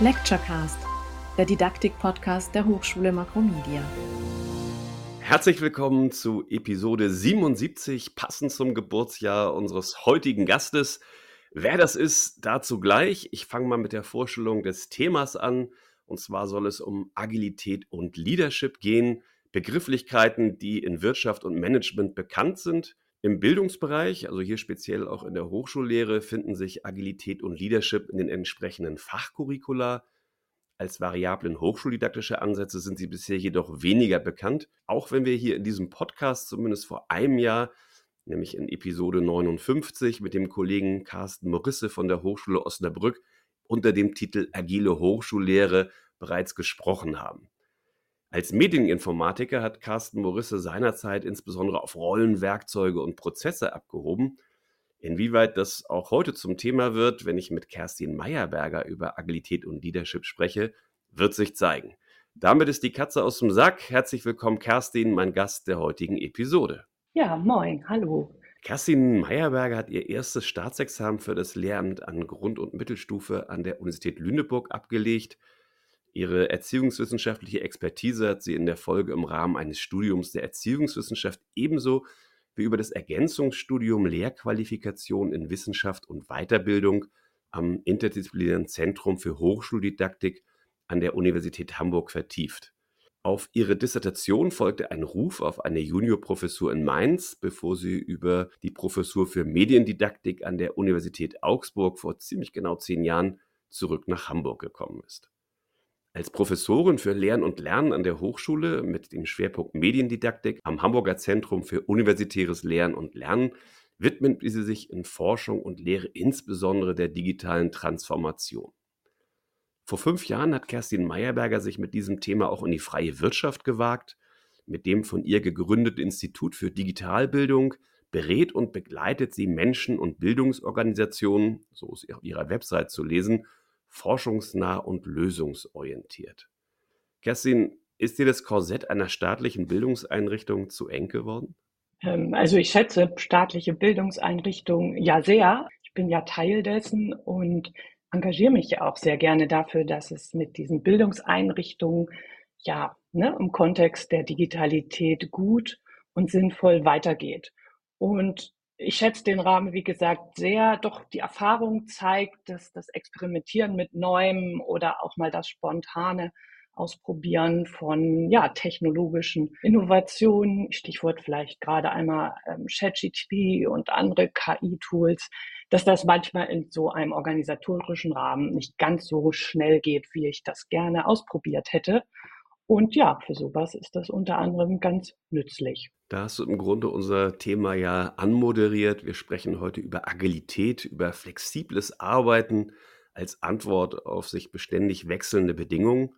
Lecturecast, der Didaktik-Podcast der Hochschule Makromedia. Herzlich willkommen zu Episode 77, passend zum Geburtsjahr unseres heutigen Gastes. Wer das ist, dazu gleich. Ich fange mal mit der Vorstellung des Themas an. Und zwar soll es um Agilität und Leadership gehen. Begrifflichkeiten, die in Wirtschaft und Management bekannt sind. Im Bildungsbereich, also hier speziell auch in der Hochschullehre, finden sich Agilität und Leadership in den entsprechenden Fachcurricula. Als variablen hochschuldidaktische Ansätze sind sie bisher jedoch weniger bekannt, auch wenn wir hier in diesem Podcast zumindest vor einem Jahr, nämlich in Episode 59 mit dem Kollegen Carsten Morisse von der Hochschule Osnabrück unter dem Titel Agile Hochschullehre bereits gesprochen haben. Als Medieninformatiker hat Carsten Morisse seinerzeit insbesondere auf Rollen, Werkzeuge und Prozesse abgehoben. Inwieweit das auch heute zum Thema wird, wenn ich mit Kerstin Meyerberger über Agilität und Leadership spreche, wird sich zeigen. Damit ist die Katze aus dem Sack. Herzlich willkommen, Kerstin, mein Gast der heutigen Episode. Ja, moin, hallo. Kerstin Meyerberger hat ihr erstes Staatsexamen für das Lehramt an Grund- und Mittelstufe an der Universität Lüneburg abgelegt. Ihre erziehungswissenschaftliche Expertise hat sie in der Folge im Rahmen eines Studiums der Erziehungswissenschaft ebenso wie über das Ergänzungsstudium Lehrqualifikation in Wissenschaft und Weiterbildung am Interdisziplinären Zentrum für Hochschuldidaktik an der Universität Hamburg vertieft. Auf ihre Dissertation folgte ein Ruf auf eine Juniorprofessur in Mainz, bevor sie über die Professur für Mediendidaktik an der Universität Augsburg vor ziemlich genau zehn Jahren zurück nach Hamburg gekommen ist. Als Professorin für Lehren und Lernen an der Hochschule mit dem Schwerpunkt Mediendidaktik am Hamburger Zentrum für universitäres Lehren und Lernen widmet sie sich in Forschung und Lehre insbesondere der digitalen Transformation. Vor fünf Jahren hat Kerstin Meyerberger sich mit diesem Thema auch in die freie Wirtschaft gewagt. Mit dem von ihr gegründeten Institut für Digitalbildung berät und begleitet sie Menschen und Bildungsorganisationen, so ist auf ihrer Website zu lesen, forschungsnah und lösungsorientiert. Kerstin, ist dir das Korsett einer staatlichen Bildungseinrichtung zu eng geworden? Ähm, also ich schätze staatliche Bildungseinrichtungen ja sehr. Ich bin ja Teil dessen und engagiere mich ja auch sehr gerne dafür, dass es mit diesen Bildungseinrichtungen ja ne, im Kontext der Digitalität gut und sinnvoll weitergeht. Und ich schätze den Rahmen, wie gesagt, sehr. Doch die Erfahrung zeigt, dass das Experimentieren mit Neuem oder auch mal das spontane Ausprobieren von ja, technologischen Innovationen, Stichwort vielleicht gerade einmal ähm, ChatGTP und andere KI-Tools, dass das manchmal in so einem organisatorischen Rahmen nicht ganz so schnell geht, wie ich das gerne ausprobiert hätte. Und ja, für sowas ist das unter anderem ganz nützlich. Da hast du im Grunde unser Thema ja anmoderiert. Wir sprechen heute über Agilität, über flexibles Arbeiten als Antwort auf sich beständig wechselnde Bedingungen.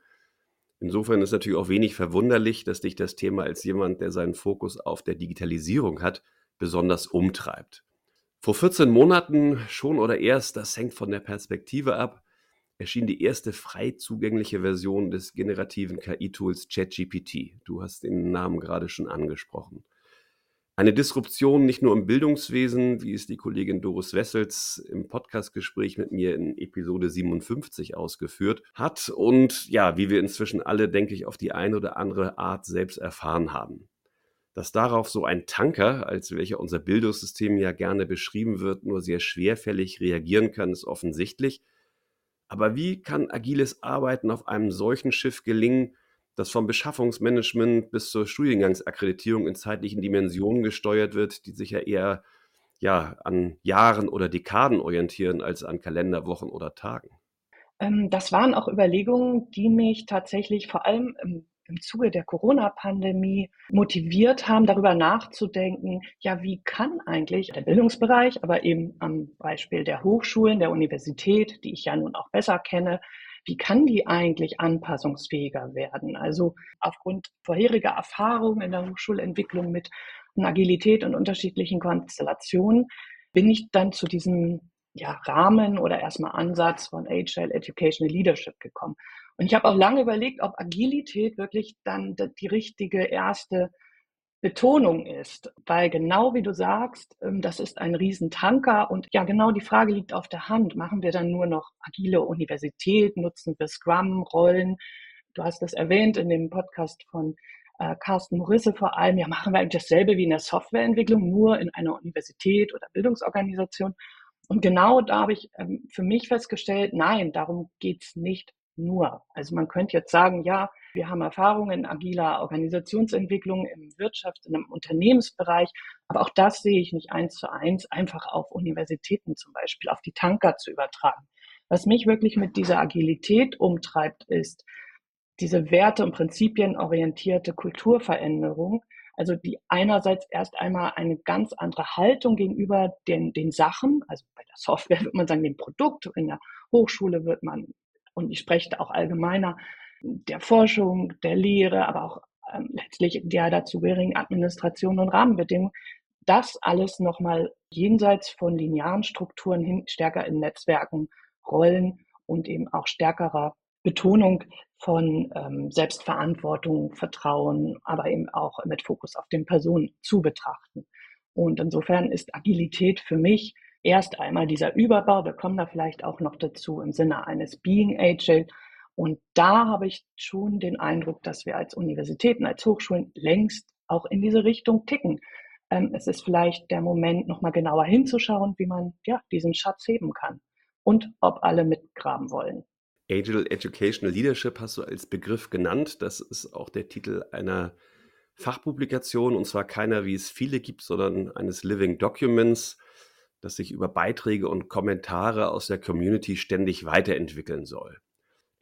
Insofern ist natürlich auch wenig verwunderlich, dass dich das Thema als jemand, der seinen Fokus auf der Digitalisierung hat, besonders umtreibt. Vor 14 Monaten schon oder erst, das hängt von der Perspektive ab, erschien die erste frei zugängliche Version des generativen KI-Tools ChatGPT. Du hast den Namen gerade schon angesprochen. Eine Disruption nicht nur im Bildungswesen, wie es die Kollegin Doris Wessels im Podcastgespräch mit mir in Episode 57 ausgeführt hat und ja, wie wir inzwischen alle, denke ich, auf die eine oder andere Art selbst erfahren haben. Dass darauf so ein Tanker, als welcher unser Bildungssystem ja gerne beschrieben wird, nur sehr schwerfällig reagieren kann, ist offensichtlich. Aber wie kann agiles Arbeiten auf einem solchen Schiff gelingen, das vom Beschaffungsmanagement bis zur Studiengangsakkreditierung in zeitlichen Dimensionen gesteuert wird, die sich ja eher ja, an Jahren oder Dekaden orientieren als an Kalenderwochen oder Tagen? Ähm, das waren auch Überlegungen, die mich tatsächlich vor allem im im Zuge der Corona-Pandemie motiviert haben, darüber nachzudenken, ja, wie kann eigentlich der Bildungsbereich, aber eben am Beispiel der Hochschulen, der Universität, die ich ja nun auch besser kenne, wie kann die eigentlich anpassungsfähiger werden? Also aufgrund vorheriger Erfahrungen in der Hochschulentwicklung mit Agilität und unterschiedlichen Konstellationen bin ich dann zu diesem ja, Rahmen oder erstmal Ansatz von Agile Educational Leadership gekommen. Und ich habe auch lange überlegt, ob Agilität wirklich dann die richtige erste Betonung ist, weil genau wie du sagst, ähm, das ist ein Riesentanker und ja, genau die Frage liegt auf der Hand. Machen wir dann nur noch agile Universität? Nutzen wir Scrum-Rollen? Du hast das erwähnt in dem Podcast von äh, Carsten Morisse vor allem. Ja, machen wir eigentlich dasselbe wie in der Softwareentwicklung, nur in einer Universität oder Bildungsorganisation. Und genau da habe ich ähm, für mich festgestellt, nein, darum geht's nicht nur. Also man könnte jetzt sagen, ja, wir haben Erfahrungen in agiler Organisationsentwicklung im Wirtschafts-, in einem Unternehmensbereich, aber auch das sehe ich nicht eins zu eins einfach auf Universitäten zum Beispiel, auf die Tanker zu übertragen. Was mich wirklich mit dieser Agilität umtreibt, ist diese Werte- und Prinzipienorientierte Kulturveränderung, also die einerseits erst einmal eine ganz andere Haltung gegenüber den, den Sachen, also bei der Software wird man sagen, dem Produkt, in der Hochschule wird man und ich spreche auch allgemeiner der Forschung, der Lehre, aber auch ähm, letztlich der dazugehörigen Administration und Rahmenbedingungen, das alles nochmal jenseits von linearen Strukturen hin stärker in Netzwerken, Rollen und eben auch stärkerer Betonung von ähm, Selbstverantwortung, Vertrauen, aber eben auch mit Fokus auf den Personen zu betrachten. Und insofern ist Agilität für mich erst einmal dieser Überbau, wir kommen da vielleicht auch noch dazu im Sinne eines Being Agile. Und da habe ich schon den Eindruck, dass wir als Universitäten, als Hochschulen längst auch in diese Richtung ticken. Ähm, es ist vielleicht der Moment, nochmal genauer hinzuschauen, wie man ja diesen Schatz heben kann und ob alle mitgraben wollen. Agile Educational Leadership hast du als Begriff genannt. Das ist auch der Titel einer Fachpublikation und zwar keiner, wie es viele gibt, sondern eines Living Documents das sich über Beiträge und Kommentare aus der Community ständig weiterentwickeln soll.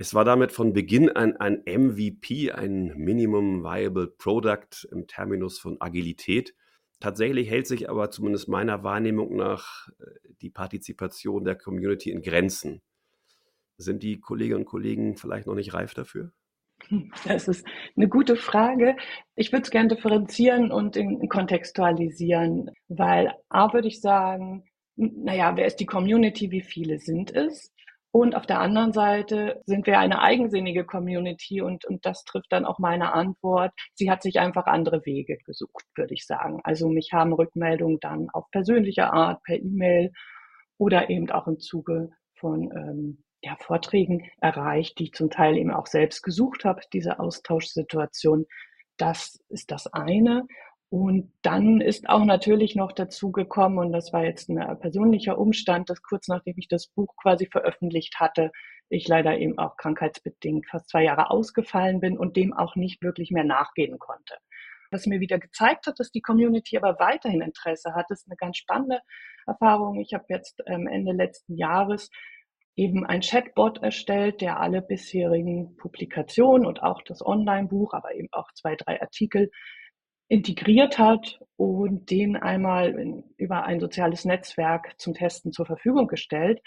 Es war damit von Beginn an ein MVP, ein Minimum Viable Product im Terminus von Agilität. Tatsächlich hält sich aber zumindest meiner Wahrnehmung nach äh, die Partizipation der Community in Grenzen. Sind die Kolleginnen und Kollegen vielleicht noch nicht reif dafür? Das ist eine gute Frage. Ich würde es gerne differenzieren und kontextualisieren, weil A würde ich sagen, naja, wer ist die Community, wie viele sind es? Und auf der anderen Seite sind wir eine eigensinnige Community und, und das trifft dann auch meine Antwort. Sie hat sich einfach andere Wege gesucht, würde ich sagen. Also mich haben Rückmeldungen dann auf persönliche Art, per E-Mail oder eben auch im Zuge von ähm, ja, Vorträgen erreicht, die ich zum Teil eben auch selbst gesucht habe, diese Austauschsituation. Das ist das eine. Und dann ist auch natürlich noch dazu gekommen, und das war jetzt ein persönlicher Umstand, dass kurz nachdem ich das Buch quasi veröffentlicht hatte, ich leider eben auch krankheitsbedingt fast zwei Jahre ausgefallen bin und dem auch nicht wirklich mehr nachgehen konnte. Was mir wieder gezeigt hat, dass die Community aber weiterhin Interesse hat, ist eine ganz spannende Erfahrung. Ich habe jetzt ähm, Ende letzten Jahres eben ein Chatbot erstellt, der alle bisherigen Publikationen und auch das Online-Buch, aber eben auch zwei, drei Artikel integriert hat und den einmal in, über ein soziales Netzwerk zum Testen zur Verfügung gestellt.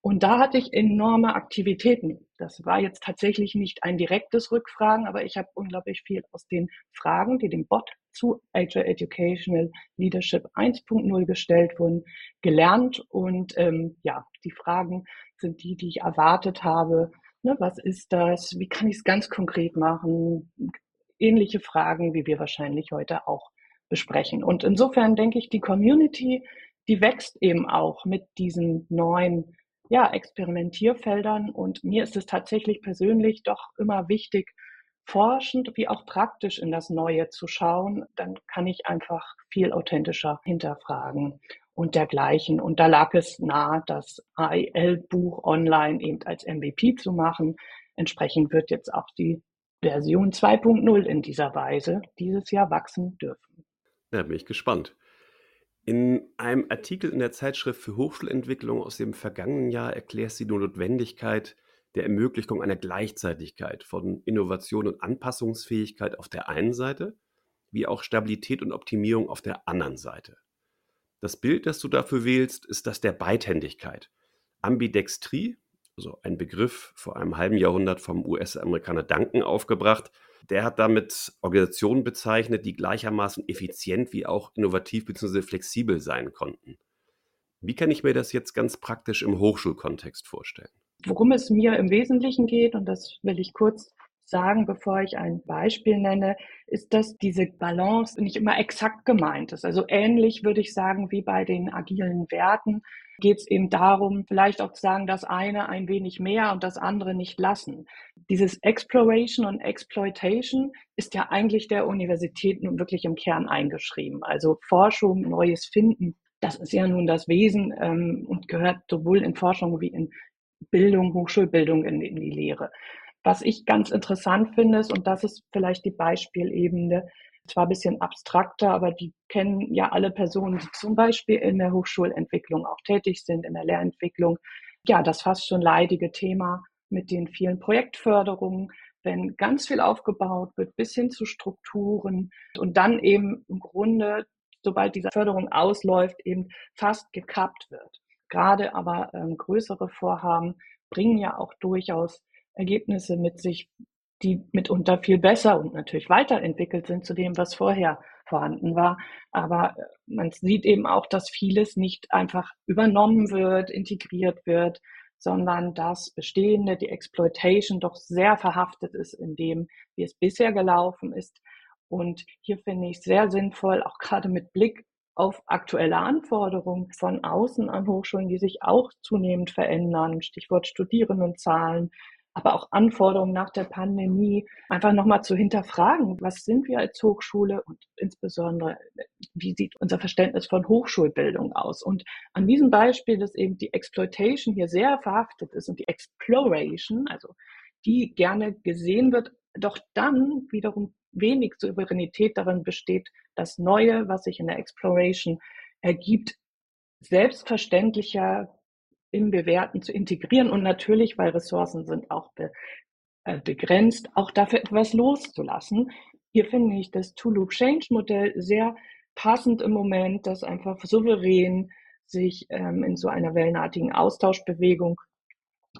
Und da hatte ich enorme Aktivitäten. Das war jetzt tatsächlich nicht ein direktes Rückfragen, aber ich habe unglaublich viel aus den Fragen, die dem Bot zu Agile Educational Leadership 1.0 gestellt wurden, gelernt. Und ähm, ja, die Fragen sind die, die ich erwartet habe. Ne, was ist das? Wie kann ich es ganz konkret machen? ähnliche Fragen, wie wir wahrscheinlich heute auch besprechen. Und insofern denke ich, die Community, die wächst eben auch mit diesen neuen ja, Experimentierfeldern. Und mir ist es tatsächlich persönlich doch immer wichtig, forschend wie auch praktisch in das Neue zu schauen. Dann kann ich einfach viel authentischer hinterfragen und dergleichen. Und da lag es nahe, das AEL-Buch online eben als MVP zu machen. Entsprechend wird jetzt auch die Version 2.0 in dieser Weise dieses Jahr wachsen dürfen. Ja, bin ich gespannt. In einem Artikel in der Zeitschrift für Hochschulentwicklung aus dem vergangenen Jahr erklärst du die Notwendigkeit der Ermöglichung einer Gleichzeitigkeit von Innovation und Anpassungsfähigkeit auf der einen Seite, wie auch Stabilität und Optimierung auf der anderen Seite. Das Bild, das du dafür wählst, ist das der Beidhändigkeit. Ambidextrie also ein Begriff vor einem halben Jahrhundert vom US-Amerikaner Duncan aufgebracht. Der hat damit Organisationen bezeichnet, die gleichermaßen effizient wie auch innovativ bzw. flexibel sein konnten. Wie kann ich mir das jetzt ganz praktisch im Hochschulkontext vorstellen? Worum es mir im Wesentlichen geht, und das will ich kurz sagen, bevor ich ein Beispiel nenne, ist, dass diese Balance nicht immer exakt gemeint ist. Also ähnlich würde ich sagen wie bei den agilen Werten geht es eben darum, vielleicht auch zu sagen, das eine ein wenig mehr und das andere nicht lassen. Dieses Exploration und Exploitation ist ja eigentlich der Universitäten wirklich im Kern eingeschrieben. Also Forschung, Neues Finden, das ist ja nun das Wesen ähm, und gehört sowohl in Forschung wie in Bildung, Hochschulbildung in, in die Lehre. Was ich ganz interessant finde, ist, und das ist vielleicht die Beispielebene, zwar ein bisschen abstrakter, aber die kennen ja alle Personen, die zum Beispiel in der Hochschulentwicklung auch tätig sind, in der Lehrentwicklung. Ja, das fast schon leidige Thema mit den vielen Projektförderungen, wenn ganz viel aufgebaut wird, bis hin zu Strukturen und dann eben im Grunde, sobald diese Förderung ausläuft, eben fast gekappt wird. Gerade aber ähm, größere Vorhaben bringen ja auch durchaus Ergebnisse mit sich, die mitunter viel besser und natürlich weiterentwickelt sind zu dem, was vorher vorhanden war. Aber äh, man sieht eben auch, dass vieles nicht einfach übernommen wird, integriert wird, sondern dass Bestehende, die Exploitation doch sehr verhaftet ist in dem, wie es bisher gelaufen ist. Und hier finde ich sehr sinnvoll, auch gerade mit Blick auf aktuelle Anforderungen von außen an Hochschulen, die sich auch zunehmend verändern, Stichwort Studierendenzahlen, aber auch Anforderungen nach der Pandemie, einfach nochmal zu hinterfragen, was sind wir als Hochschule und insbesondere, wie sieht unser Verständnis von Hochschulbildung aus? Und an diesem Beispiel, dass eben die Exploitation hier sehr verhaftet ist und die Exploration, also die gerne gesehen wird, doch dann wiederum wenig Souveränität darin besteht, das Neue, was sich in der Exploration ergibt, selbstverständlicher im Bewerten zu integrieren und natürlich, weil Ressourcen sind auch be, äh, begrenzt, auch dafür etwas loszulassen. Hier finde ich das Two-Loop-Change-Modell sehr passend im Moment, das einfach souverän sich ähm, in so einer wellenartigen Austauschbewegung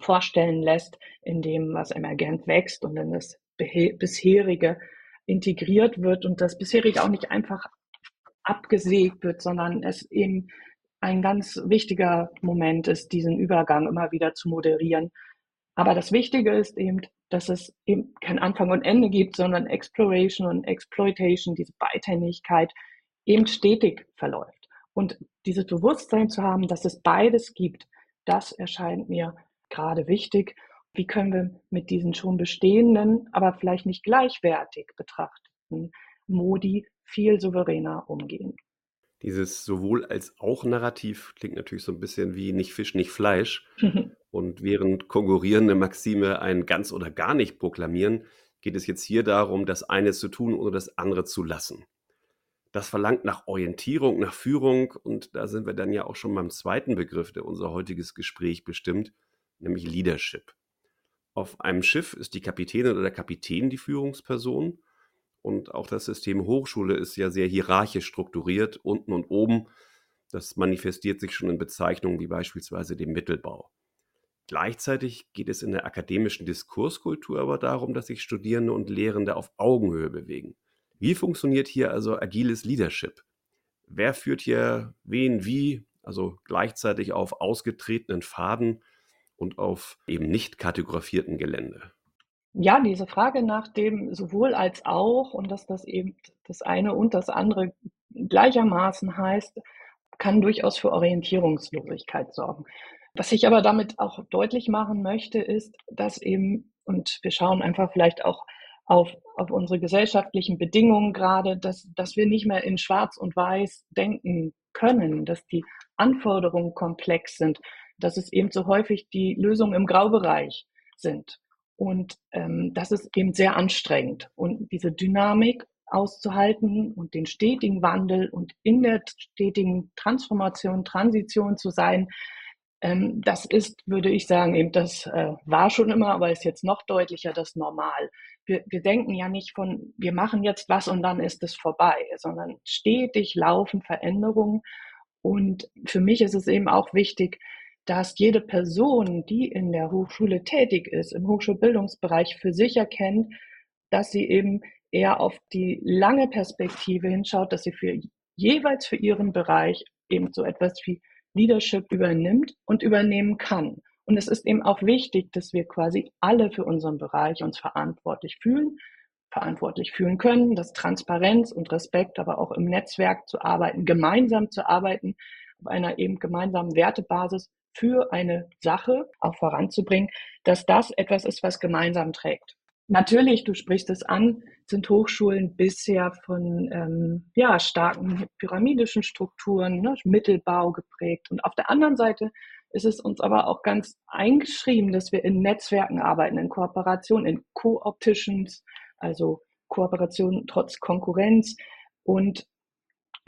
vorstellen lässt, in dem, was emergent wächst und in das bisherige integriert wird und das bisherige auch nicht einfach abgesägt wird, sondern es eben ein ganz wichtiger Moment ist, diesen Übergang immer wieder zu moderieren. Aber das Wichtige ist eben, dass es eben kein Anfang und Ende gibt, sondern Exploration und Exploitation, diese Beidhändigkeit eben stetig verläuft. Und dieses Bewusstsein zu haben, dass es beides gibt, das erscheint mir gerade wichtig. Wie können wir mit diesen schon bestehenden, aber vielleicht nicht gleichwertig betrachteten Modi viel souveräner umgehen? Dieses sowohl als auch Narrativ klingt natürlich so ein bisschen wie nicht Fisch, nicht Fleisch. Und während konkurrierende Maxime ein ganz oder gar nicht proklamieren, geht es jetzt hier darum, das eine zu tun oder das andere zu lassen. Das verlangt nach Orientierung, nach Führung und da sind wir dann ja auch schon beim zweiten Begriff, der unser heutiges Gespräch bestimmt, nämlich Leadership. Auf einem Schiff ist die Kapitänin oder der Kapitän die Führungsperson und auch das System Hochschule ist ja sehr hierarchisch strukturiert, unten und oben. Das manifestiert sich schon in Bezeichnungen wie beispielsweise dem Mittelbau. Gleichzeitig geht es in der akademischen Diskurskultur aber darum, dass sich Studierende und Lehrende auf Augenhöhe bewegen. Wie funktioniert hier also agiles Leadership? Wer führt hier wen wie, also gleichzeitig auf ausgetretenen Faden und auf eben nicht kartografierten Gelände? Ja, diese Frage nach dem sowohl als auch und dass das eben das eine und das andere gleichermaßen heißt, kann durchaus für Orientierungslosigkeit sorgen. Was ich aber damit auch deutlich machen möchte, ist, dass eben, und wir schauen einfach vielleicht auch auf, auf unsere gesellschaftlichen Bedingungen gerade, dass, dass wir nicht mehr in Schwarz und Weiß denken können, dass die Anforderungen komplex sind, dass es eben so häufig die Lösungen im Graubereich sind. Und ähm, das ist eben sehr anstrengend. Und diese Dynamik auszuhalten und den stetigen Wandel und in der stetigen Transformation, Transition zu sein, ähm, das ist, würde ich sagen, eben das äh, war schon immer, aber ist jetzt noch deutlicher das Normal. Wir, wir denken ja nicht von, wir machen jetzt was und dann ist es vorbei, sondern stetig laufen Veränderungen. Und für mich ist es eben auch wichtig, dass jede Person, die in der Hochschule tätig ist, im Hochschulbildungsbereich für sich erkennt, dass sie eben eher auf die lange Perspektive hinschaut, dass sie für jeweils für ihren Bereich eben so etwas wie Leadership übernimmt und übernehmen kann. Und es ist eben auch wichtig, dass wir quasi alle für unseren Bereich uns verantwortlich fühlen, verantwortlich fühlen können, dass Transparenz und Respekt, aber auch im Netzwerk zu arbeiten, gemeinsam zu arbeiten, auf einer eben gemeinsamen Wertebasis für eine Sache auch voranzubringen, dass das etwas ist, was gemeinsam trägt. Natürlich, du sprichst es an, sind Hochschulen bisher von ähm, ja, starken pyramidischen Strukturen, ne, Mittelbau geprägt. Und auf der anderen Seite ist es uns aber auch ganz eingeschrieben, dass wir in Netzwerken arbeiten, in Kooperation, in Co-Opticians, also Kooperation trotz Konkurrenz. Und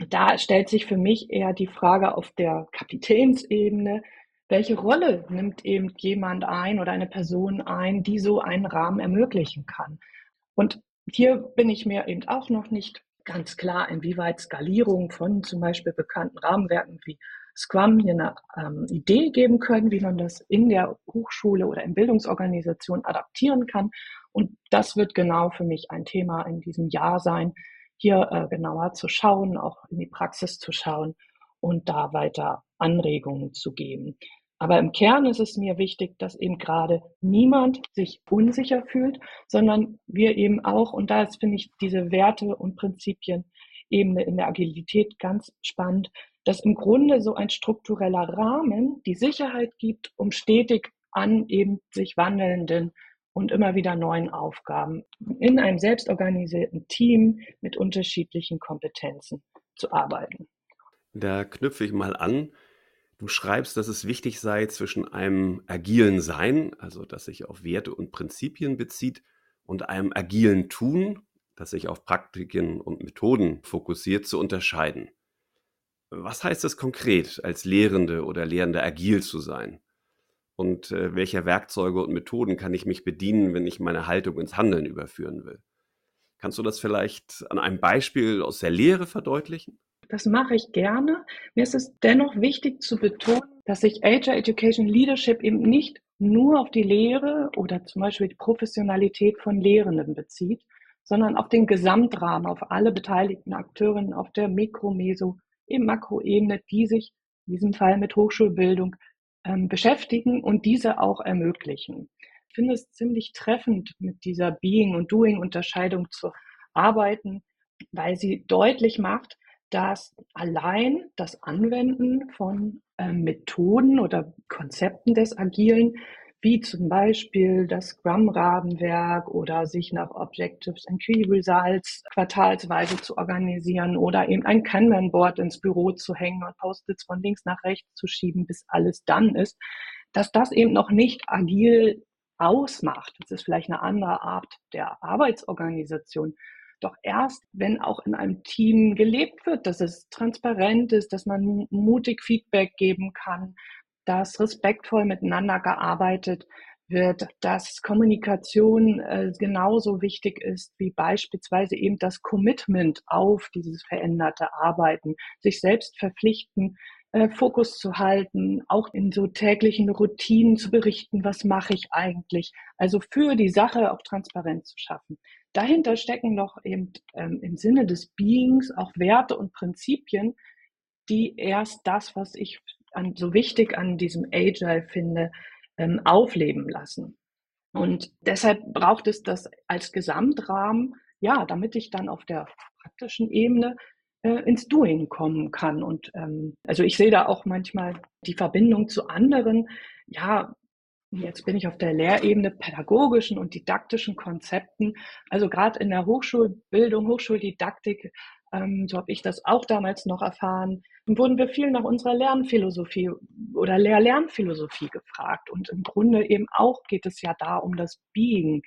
da stellt sich für mich eher die Frage auf der Kapitänsebene, welche Rolle nimmt eben jemand ein oder eine Person ein, die so einen Rahmen ermöglichen kann? Und hier bin ich mir eben auch noch nicht ganz klar, inwieweit Skalierung von zum Beispiel bekannten Rahmenwerken wie Scrum hier eine ähm, Idee geben können, wie man das in der Hochschule oder in Bildungsorganisation adaptieren kann. Und das wird genau für mich ein Thema in diesem Jahr sein, hier äh, genauer zu schauen, auch in die Praxis zu schauen und da weiter Anregungen zu geben. Aber im Kern ist es mir wichtig, dass eben gerade niemand sich unsicher fühlt, sondern wir eben auch, und da finde ich diese Werte und Prinzipien Ebene in der Agilität ganz spannend, dass im Grunde so ein struktureller Rahmen die Sicherheit gibt, um stetig an eben sich wandelnden und immer wieder neuen Aufgaben in einem selbstorganisierten Team mit unterschiedlichen Kompetenzen zu arbeiten. Da knüpfe ich mal an. Du schreibst, dass es wichtig sei, zwischen einem agilen Sein, also das sich auf Werte und Prinzipien bezieht, und einem agilen Tun, das sich auf Praktiken und Methoden fokussiert, zu unterscheiden. Was heißt es konkret, als Lehrende oder Lehrende agil zu sein? Und äh, welcher Werkzeuge und Methoden kann ich mich bedienen, wenn ich meine Haltung ins Handeln überführen will? Kannst du das vielleicht an einem Beispiel aus der Lehre verdeutlichen? Das mache ich gerne. Mir ist es dennoch wichtig zu betonen, dass sich Agile Education Leadership eben nicht nur auf die Lehre oder zum Beispiel die Professionalität von Lehrenden bezieht, sondern auf den Gesamtrahmen, auf alle beteiligten Akteurinnen auf der Mikro-, Meso-, im Makroebene, die sich in diesem Fall mit Hochschulbildung ähm, beschäftigen und diese auch ermöglichen. Ich finde es ziemlich treffend, mit dieser Being- und Doing-Unterscheidung zu arbeiten, weil sie deutlich macht, dass allein das Anwenden von äh, Methoden oder Konzepten des Agilen, wie zum Beispiel das Scrum-Rahmenwerk oder sich nach Objectives and Key Results quartalsweise zu organisieren oder eben ein Kanban-Board ins Büro zu hängen und Post-its von links nach rechts zu schieben, bis alles dann ist, dass das eben noch nicht agil ausmacht. Das ist vielleicht eine andere Art der Arbeitsorganisation, doch erst, wenn auch in einem Team gelebt wird, dass es transparent ist, dass man mutig Feedback geben kann, dass respektvoll miteinander gearbeitet wird, dass Kommunikation äh, genauso wichtig ist wie beispielsweise eben das Commitment auf dieses veränderte Arbeiten, sich selbst verpflichten, äh, Fokus zu halten, auch in so täglichen Routinen zu berichten, was mache ich eigentlich, also für die Sache auch Transparenz zu schaffen. Dahinter stecken noch eben ähm, im Sinne des Beings auch Werte und Prinzipien, die erst das, was ich an, so wichtig an diesem Agile finde, ähm, aufleben lassen. Und deshalb braucht es das als Gesamtrahmen, ja, damit ich dann auf der praktischen Ebene äh, ins Doing kommen kann. Und ähm, also ich sehe da auch manchmal die Verbindung zu anderen, ja, Jetzt bin ich auf der Lehrebene pädagogischen und didaktischen Konzepten. Also gerade in der Hochschulbildung, Hochschuldidaktik, ähm, so habe ich das auch damals noch erfahren, wurden wir viel nach unserer Lernphilosophie oder Lehr-Lernphilosophie gefragt. Und im Grunde eben auch geht es ja da um das Being.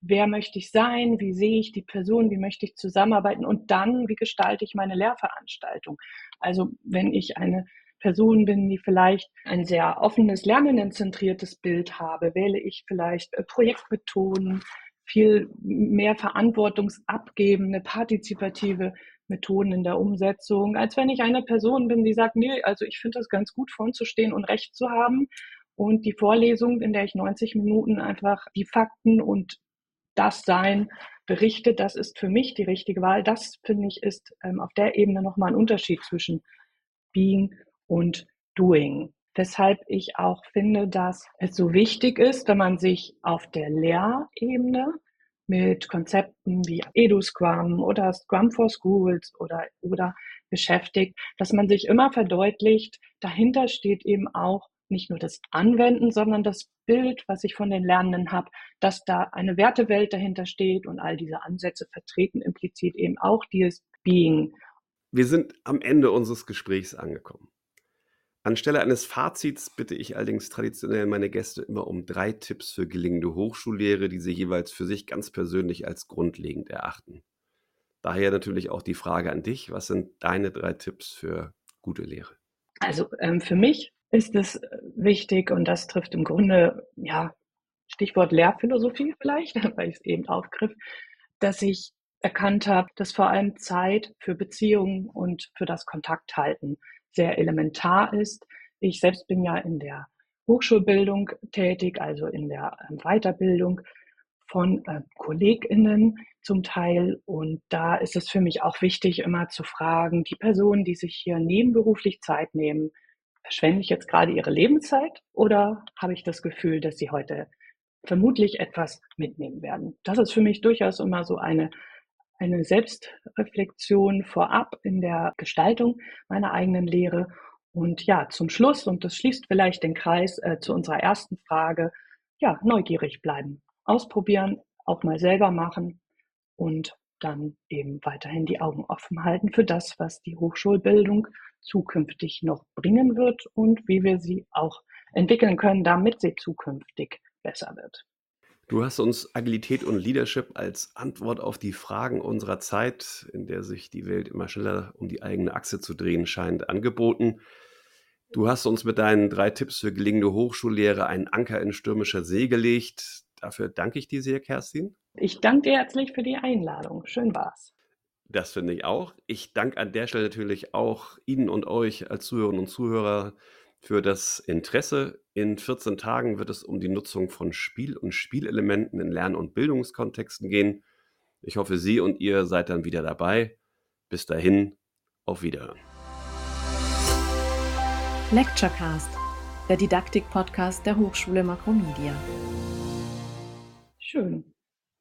Wer möchte ich sein? Wie sehe ich die Person? Wie möchte ich zusammenarbeiten? Und dann, wie gestalte ich meine Lehrveranstaltung? Also wenn ich eine Person bin, die vielleicht ein sehr offenes, lernendenzentriertes Bild habe, wähle ich vielleicht äh, Projektmethoden, viel mehr verantwortungsabgebende, partizipative Methoden in der Umsetzung, als wenn ich eine Person bin, die sagt, nee, also ich finde es ganz gut, vorn zu stehen und Recht zu haben. Und die Vorlesung, in der ich 90 Minuten einfach die Fakten und das Sein berichte, das ist für mich die richtige Wahl. Das, finde ich, ist ähm, auf der Ebene nochmal ein Unterschied zwischen Being und Doing. weshalb ich auch finde, dass es so wichtig ist, wenn man sich auf der Lehrebene mit Konzepten wie EduScrum oder Scrum for Schools oder, oder beschäftigt, dass man sich immer verdeutlicht, dahinter steht eben auch nicht nur das Anwenden, sondern das Bild, was ich von den Lernenden habe, dass da eine Wertewelt dahinter steht und all diese Ansätze vertreten implizit eben auch dieses Being. Wir sind am Ende unseres Gesprächs angekommen. Anstelle eines Fazits bitte ich allerdings traditionell meine Gäste immer um drei Tipps für gelingende Hochschullehre, die sie jeweils für sich ganz persönlich als grundlegend erachten. Daher natürlich auch die Frage an dich, was sind deine drei Tipps für gute Lehre? Also ähm, für mich ist es äh, wichtig und das trifft im Grunde, ja, Stichwort Lehrphilosophie vielleicht, weil ich es eben aufgriff, dass ich erkannt habe, dass vor allem Zeit für Beziehungen und für das Kontakthalten sehr elementar ist. Ich selbst bin ja in der Hochschulbildung tätig, also in der ähm, Weiterbildung von äh, KollegInnen zum Teil. Und da ist es für mich auch wichtig, immer zu fragen, die Personen, die sich hier nebenberuflich Zeit nehmen, verschwende ich jetzt gerade ihre Lebenszeit oder habe ich das Gefühl, dass sie heute vermutlich etwas mitnehmen werden? Das ist für mich durchaus immer so eine, eine Selbstreflexion vorab in der Gestaltung meiner eigenen Lehre. Und ja, zum Schluss, und das schließt vielleicht den Kreis äh, zu unserer ersten Frage, ja, neugierig bleiben, ausprobieren, auch mal selber machen und dann eben weiterhin die Augen offen halten für das, was die Hochschulbildung zukünftig noch bringen wird und wie wir sie auch entwickeln können, damit sie zukünftig besser wird. Du hast uns Agilität und Leadership als Antwort auf die Fragen unserer Zeit, in der sich die Welt immer schneller um die eigene Achse zu drehen scheint, angeboten. Du hast uns mit deinen drei Tipps für gelingende Hochschullehre einen Anker in stürmischer See gelegt. Dafür danke ich dir sehr, Kerstin. Ich danke dir herzlich für die Einladung. Schön war's. Das finde ich auch. Ich danke an der Stelle natürlich auch Ihnen und euch als Zuhörerinnen und Zuhörer für das Interesse. In 14 Tagen wird es um die Nutzung von Spiel und Spielelementen in Lern- und Bildungskontexten gehen. Ich hoffe, Sie und ihr seid dann wieder dabei. Bis dahin, auf Wiederhören. Lecturecast, der Didaktik-Podcast der Hochschule Makromedia. Schön.